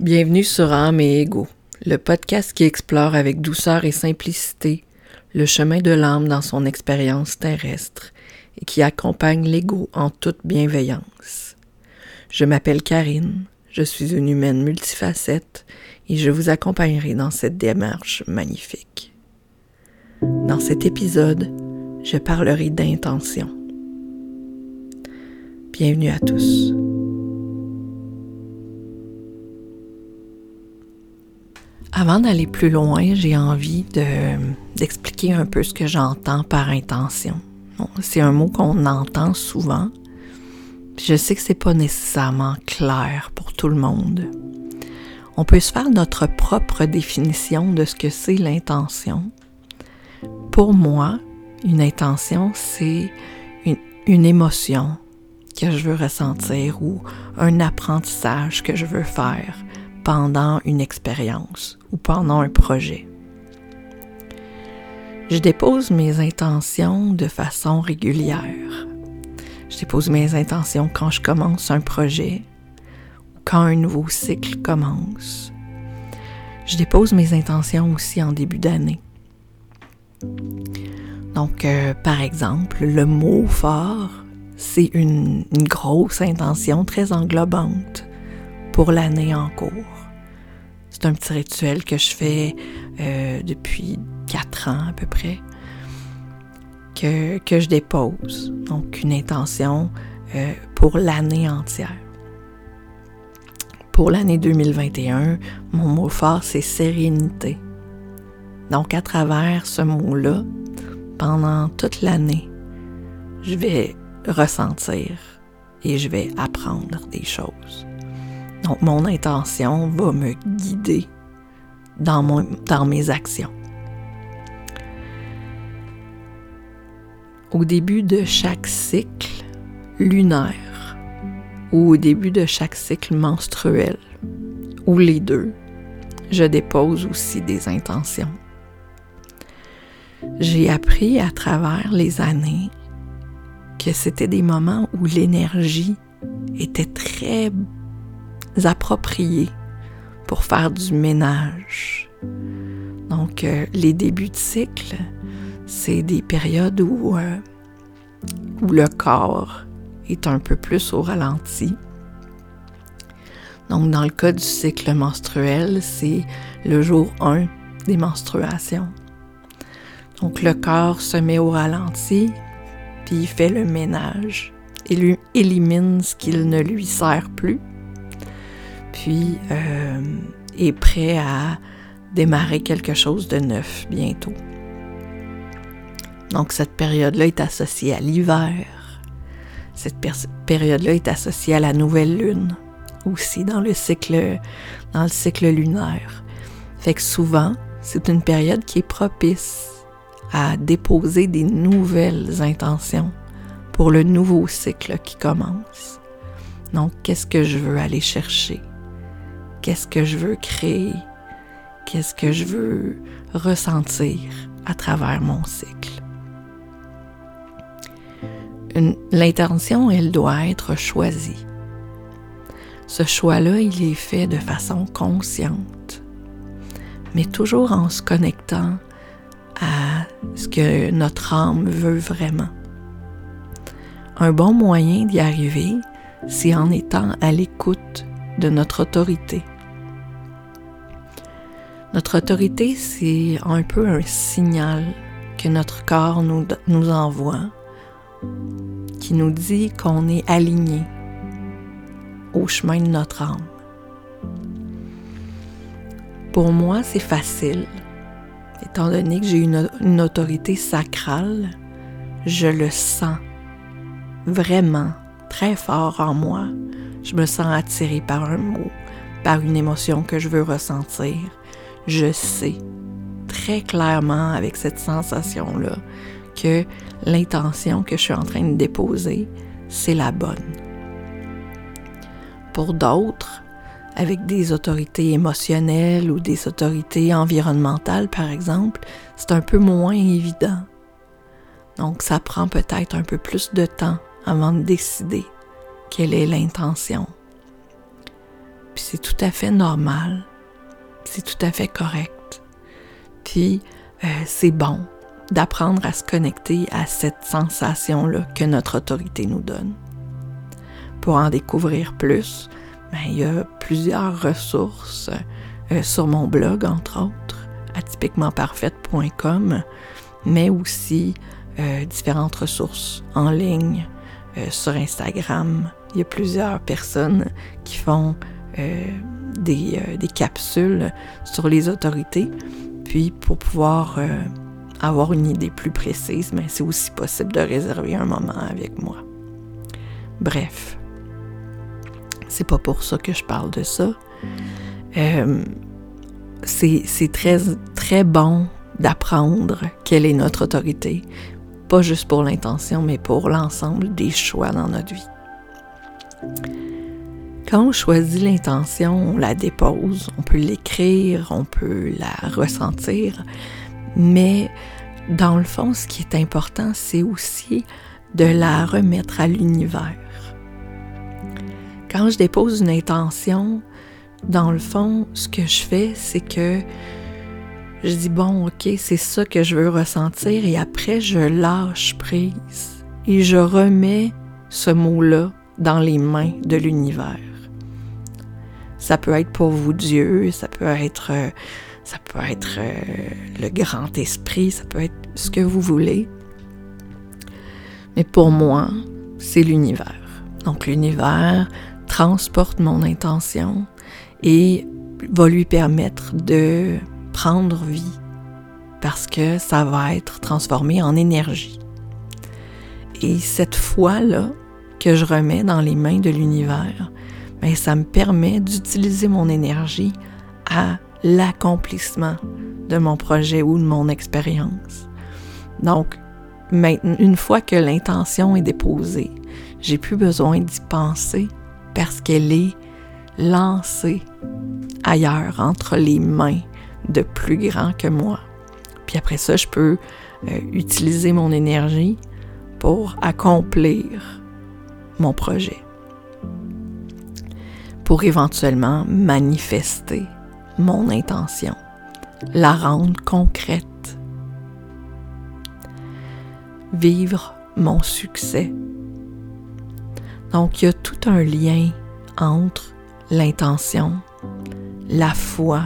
Bienvenue sur Âme et Ego, le podcast qui explore avec douceur et simplicité le chemin de l'âme dans son expérience terrestre et qui accompagne l'ego en toute bienveillance. Je m'appelle Karine, je suis une humaine multifacette et je vous accompagnerai dans cette démarche magnifique. Dans cet épisode, je parlerai d'intention. Bienvenue à tous. Avant d'aller plus loin, j'ai envie d'expliquer un peu ce que j'entends par intention. c'est un mot qu'on entend souvent. Je sais que c'est pas nécessairement clair pour tout le monde. On peut se faire notre propre définition de ce que c'est l'intention. Pour moi, une intention, c'est une, une émotion que je veux ressentir ou un apprentissage que je veux faire pendant une expérience ou pendant un projet. Je dépose mes intentions de façon régulière. Je dépose mes intentions quand je commence un projet ou quand un nouveau cycle commence. Je dépose mes intentions aussi en début d'année. Donc, euh, par exemple, le mot fort, c'est une, une grosse intention très englobante pour l'année en cours. C'est un petit rituel que je fais euh, depuis quatre ans à peu près, que, que je dépose. Donc, une intention euh, pour l'année entière. Pour l'année 2021, mon mot fort, c'est sérénité. Donc, à travers ce mot-là, pendant toute l'année, je vais ressentir et je vais apprendre des choses. Donc, mon intention va me guider dans, mon, dans mes actions. Au début de chaque cycle lunaire ou au début de chaque cycle menstruel, ou les deux, je dépose aussi des intentions. J'ai appris à travers les années que c'était des moments où l'énergie était très appropriés pour faire du ménage. Donc, euh, les débuts de cycle, c'est des périodes où, euh, où le corps est un peu plus au ralenti. Donc, dans le cas du cycle menstruel, c'est le jour 1 des menstruations. Donc, le corps se met au ralenti, puis il fait le ménage. Il lui élimine ce qu'il ne lui sert plus puis euh, est prêt à démarrer quelque chose de neuf bientôt. Donc cette période-là est associée à l'hiver. Cette période-là est associée à la nouvelle lune aussi dans le cycle dans le cycle lunaire. Fait que souvent, c'est une période qui est propice à déposer des nouvelles intentions pour le nouveau cycle qui commence. Donc, qu'est-ce que je veux aller chercher? Qu'est-ce que je veux créer, qu'est-ce que je veux ressentir à travers mon cycle. L'intention, elle doit être choisie. Ce choix-là, il est fait de façon consciente, mais toujours en se connectant à ce que notre âme veut vraiment. Un bon moyen d'y arriver, c'est en étant à l'écoute de notre autorité, notre autorité, c'est un peu un signal que notre corps nous, envoie, qui nous dit qu'on est aligné au chemin de notre âme. Pour moi, c'est facile. Étant donné que j'ai une, une autorité sacrale, je le sens vraiment très fort en moi. Je me sens attirée par un mot, par une émotion que je veux ressentir je sais très clairement avec cette sensation-là que l'intention que je suis en train de déposer, c'est la bonne. Pour d'autres, avec des autorités émotionnelles ou des autorités environnementales, par exemple, c'est un peu moins évident. Donc, ça prend peut-être un peu plus de temps avant de décider quelle est l'intention. Puis c'est tout à fait normal. C'est tout à fait correct. Puis euh, c'est bon d'apprendre à se connecter à cette sensation-là que notre autorité nous donne. Pour en découvrir plus, ben, il y a plusieurs ressources euh, sur mon blog, entre autres, atypiquementparfaite.com, mais aussi euh, différentes ressources en ligne sur Instagram. Il y a plusieurs personnes qui font des, des, capsules sur les autorités, puis pour pouvoir avoir une idée plus précise, mais c'est aussi possible de réserver un moment avec moi. Bref, c'est pas pour ça que je parle de ça. Euh, c'est très, très bon d'apprendre quelle est notre autorité, pas juste pour l'intention, mais pour l'ensemble des choix dans notre vie. Quand on choisit l'intention, on la dépose, on peut l'écrire, on peut la ressentir, mais dans le fond, ce qui est important, c'est aussi de la remettre à l'univers. Quand je dépose une intention, dans le fond, ce que je fais, c'est que je dis, bon, ok, c'est ça que je veux ressentir, et après, je lâche prise et je remets ce mot-là dans les mains de l'univers. Ça peut être pour vous Dieu, ça peut être euh, ça peut être euh, le grand esprit, ça peut être ce que vous voulez. Mais pour moi, c'est l'univers. Donc l'univers transporte mon intention et va lui permettre de prendre vie parce que ça va être transformé en énergie. Et cette foi-là que je remets dans les mains de l'univers, ben, ça me permet d'utiliser mon énergie à l'accomplissement de mon projet ou de mon expérience. Donc, une fois que l'intention est déposée, j'ai plus besoin d'y penser parce qu'elle est lancée ailleurs, entre les mains de plus grands que moi. Puis après ça, je peux euh, utiliser mon énergie pour accomplir mon projet, pour éventuellement manifester mon intention, la rendre concrète, vivre mon succès. Donc il y a tout un lien entre l'intention, la foi,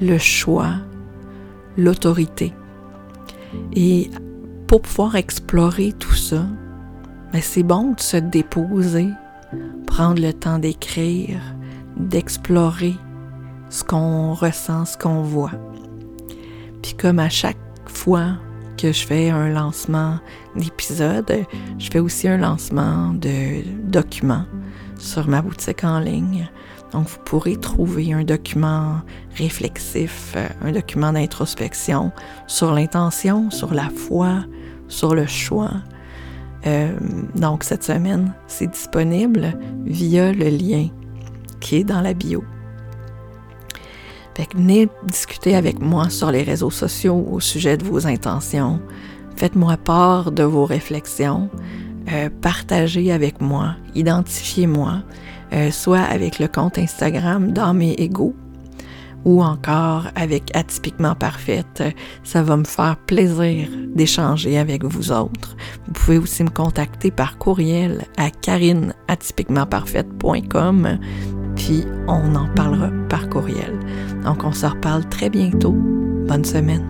le choix, l'autorité. Et pour pouvoir explorer tout ça, ben, c'est bon de se déposer, prendre le temps d'écrire, d'explorer, ce qu'on ressent, ce qu'on voit. Puis comme à chaque fois que je fais un lancement d'épisode, je fais aussi un lancement de documents sur ma boutique en ligne. Donc vous pourrez trouver un document réflexif, un document d'introspection sur l'intention, sur la foi, sur le choix. Euh, donc cette semaine, c'est disponible via le lien qui est dans la bio. Fait que venez discuter avec moi sur les réseaux sociaux au sujet de vos intentions. Faites-moi part de vos réflexions. Euh, partagez avec moi, identifiez-moi, euh, soit avec le compte Instagram dans mes égaux ou encore avec Atypiquement Parfaite. Ça va me faire plaisir d'échanger avec vous autres. Vous pouvez aussi me contacter par courriel à karineatypiquementparfaite.com puis on en parlera par courriel. Donc on se reparle très bientôt. Bonne semaine.